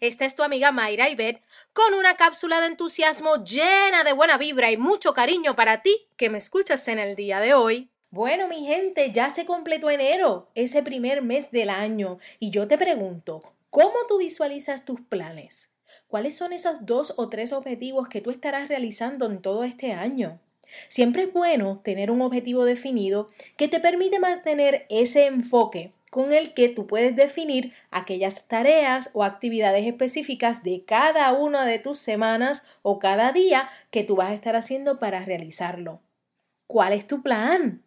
es tu amiga Mayra Ibet con una cápsula de entusiasmo llena de buena vibra y mucho cariño para ti que me escuchas en el día de hoy. Bueno, mi gente, ya se completó enero, ese primer mes del año, y yo te pregunto, ¿cómo tú visualizas tus planes? ¿Cuáles son esos dos o tres objetivos que tú estarás realizando en todo este año? Siempre es bueno tener un objetivo definido que te permite mantener ese enfoque con el que tú puedes definir aquellas tareas o actividades específicas de cada una de tus semanas o cada día que tú vas a estar haciendo para realizarlo. ¿Cuál es tu plan?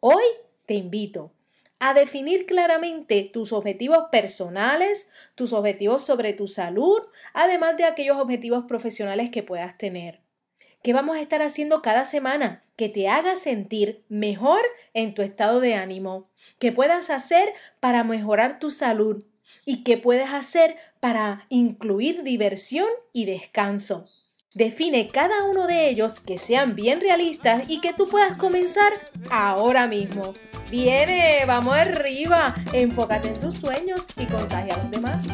Hoy te invito a definir claramente tus objetivos personales, tus objetivos sobre tu salud, además de aquellos objetivos profesionales que puedas tener. ¿Qué vamos a estar haciendo cada semana que te haga sentir mejor en tu estado de ánimo? ¿Qué puedas hacer para mejorar tu salud? ¿Y qué puedes hacer para incluir diversión y descanso? Define cada uno de ellos que sean bien realistas y que tú puedas comenzar ahora mismo. Viene, vamos arriba, enfócate en tus sueños y contagia a los demás.